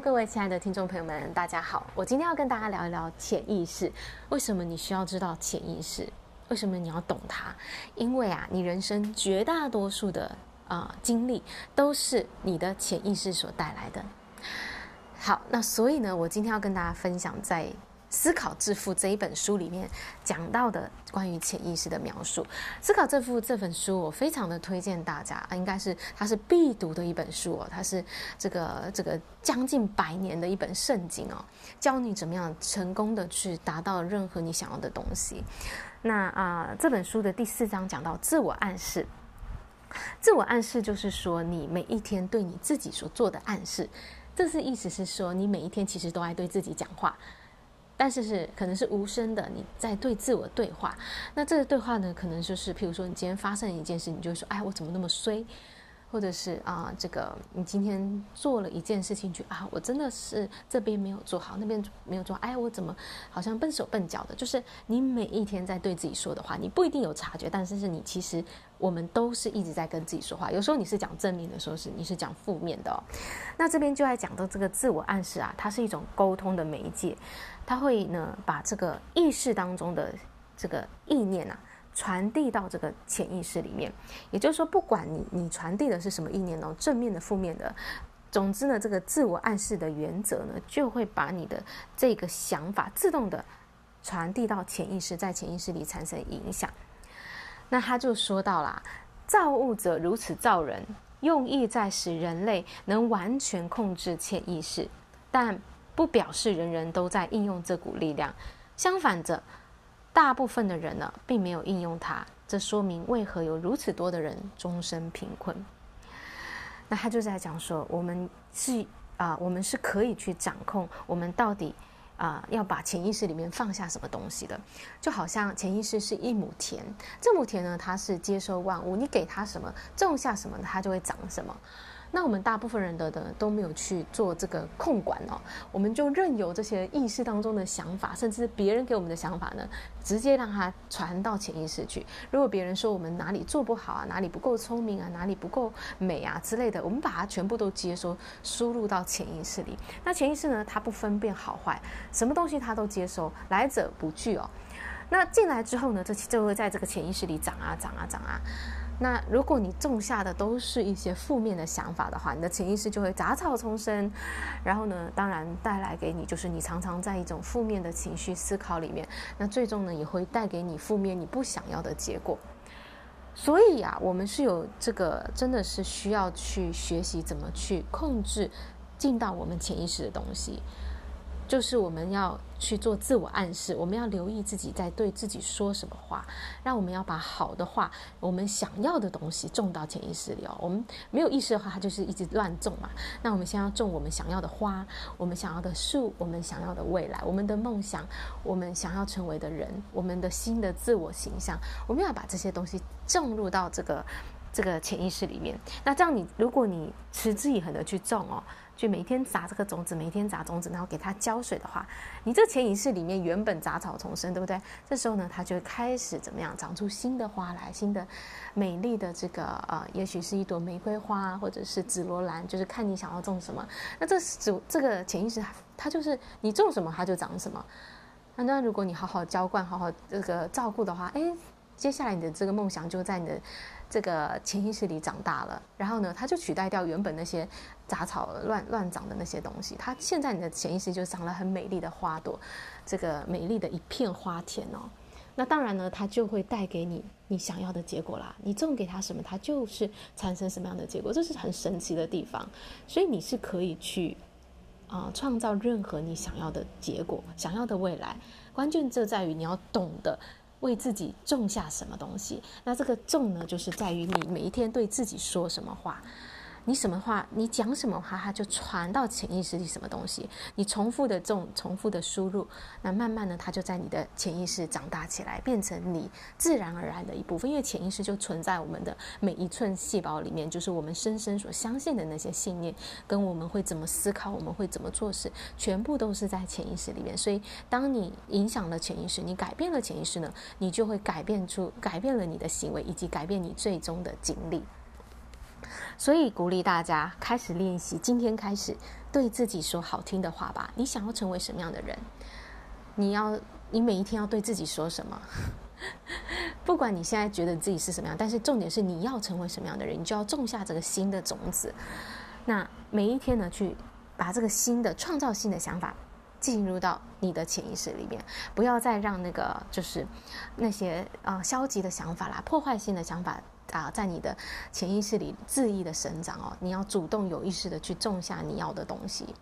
各位亲爱的听众朋友们，大家好。我今天要跟大家聊一聊潜意识。为什么你需要知道潜意识？为什么你要懂它？因为啊，你人生绝大多数的啊、呃、经历都是你的潜意识所带来的。好，那所以呢，我今天要跟大家分享在。《思考致富》这一本书里面讲到的关于潜意识的描述，《思考致富》这本书我非常的推荐大家，应该是它是必读的一本书哦，它是这个这个将近百年的一本圣经哦，教你怎么样成功的去达到任何你想要的东西。那啊、这本书的第四章讲到自我暗示，自我暗示就是说你每一天对你自己所做的暗示，这是意思是说你每一天其实都爱对自己讲话。但是是可能是无声的，你在对自我对话。那这个对话呢，可能就是，譬如说，你今天发生一件事，你就会说：“哎，我怎么那么衰？”或者是啊，这个你今天做了一件事情，就啊，我真的是这边没有做好，那边没有做，哎，我怎么好像笨手笨脚的？就是你每一天在对自己说的话，你不一定有察觉，但是是你其实我们都是一直在跟自己说话。有时候你是讲正面的，时候是你是讲负面的哦。那这边就在讲到这个自我暗示啊，它是一种沟通的媒介，它会呢把这个意识当中的这个意念啊。传递到这个潜意识里面，也就是说，不管你你传递的是什么意念哦，正面的、负面的，总之呢，这个自我暗示的原则呢，就会把你的这个想法自动的传递到潜意识，在潜意识里产生影响。那他就说到啦，造物者如此造人，用意在使人类能完全控制潜意识，但不表示人人都在应用这股力量。相反着。大部分的人呢，并没有应用它，这说明为何有如此多的人终身贫困。那他就在讲说，我们是啊、我们是可以去掌控我们到底啊、要把潜意识里面放下什么东西的。就好像潜意识是一亩田，这亩田呢，它是接收万物，你给它什么，种下什么，它就会长什么。那我们大部分人的的都没有去做这个控管哦，我们就任由这些意识当中的想法，甚至别人给我们的想法呢，直接让它传到潜意识去。如果别人说我们哪里做不好啊，哪里不够聪明啊，哪里不够美啊之类的，我们把它全部都接收输入到潜意识里。那潜意识呢，它不分辨好坏，什么东西它都接收，来者不拒哦。那进来之后呢，这就会在这个潜意识里长啊长啊长啊。那如果你种下的都是一些负面的想法的话，你的潜意识就会杂草丛生，然后呢，当然带来给你就是你常常在一种负面的情绪思考里面，那最终呢也会带给你负面你不想要的结果。所以啊，我们是有这个真的是需要去学习怎么去控制进到我们潜意识的东西。就是我们要去做自我暗示，我们要留意自己在对自己说什么话，让我们要把好的话，我们想要的东西种到潜意识里哦。我们没有意识的话，它就是一直乱种嘛。那我们先要种我们想要的花，我们想要的树，我们想要的未来，我们的梦想，我们想要成为的人，我们的新的自我形象，我们要把这些东西种入到这个这个潜意识里面。那这样你，如果你持之以恒的去种哦。就每天砸这个种子，每天砸种子，然后给它浇水的话，你这潜意识里面原本杂草丛生，对不对？这时候呢，它就会开始怎么样，长出新的花来，新的美丽的这个呃，也许是一朵玫瑰花，或者是紫罗兰，就是看你想要种什么。那这是主这个潜意识，它就是你种什么，它就长什么。那那如果你好好浇灌，好好这个照顾的话，哎，接下来你的这个梦想就在你的。这个潜意识里长大了，然后呢，它就取代掉原本那些杂草乱乱长的那些东西。它现在你的潜意识就长了很美丽的花朵，这个美丽的一片花田哦。那当然呢，它就会带给你你想要的结果啦。你种给它什么，它就是产生什么样的结果，这是很神奇的地方。所以你是可以去啊、创造任何你想要的结果，想要的未来。关键就在于你要懂得。为自己种下什么东西？那这个种呢，就是在于你每一天对自己说什么话。你什么话，你讲什么话，它就传到潜意识里什么东西。你重复的这种，重复的输入，那慢慢的，它就在你的潜意识长大起来，变成你自然而然的一部分。因为潜意识就存在我们的每一寸细胞里面，就是我们深深所相信的那些信念，跟我们会怎么思考，我们会怎么做事，全部都是在潜意识里面。所以，当你影响了潜意识，你改变了潜意识呢，你就会改变出改变了你的行为，以及改变你最终的经历。所以鼓励大家开始练习，今天开始对自己说好听的话吧。你想要成为什么样的人？你要，你每一天要对自己说什么？不管你现在觉得自己是什么样，但是重点是你要成为什么样的人，你就要种下这个新的种子。那每一天呢，去把这个新的创造性的想法进入到你的潜意识里面，不要再让那个就是那些呃消极的想法啦、破坏性的想法啊，在你的潜意识里恣意的生长哦。你要主动有意识的去种下你要的东西。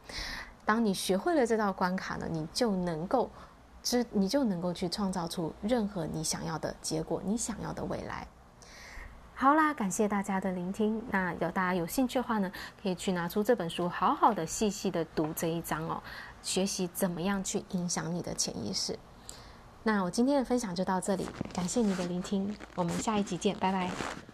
当你学会了这道关卡呢，你就能够。之，你就能够去创造出任何你想要的结果，你想要的未来。好啦，感谢大家的聆听。那有大家有兴趣的话呢，可以去拿出这本书，好好的、细细的读这一章哦，学习怎么样去影响你的潜意识。那我今天的分享就到这里，感谢你的聆听，我们下一集见，拜拜。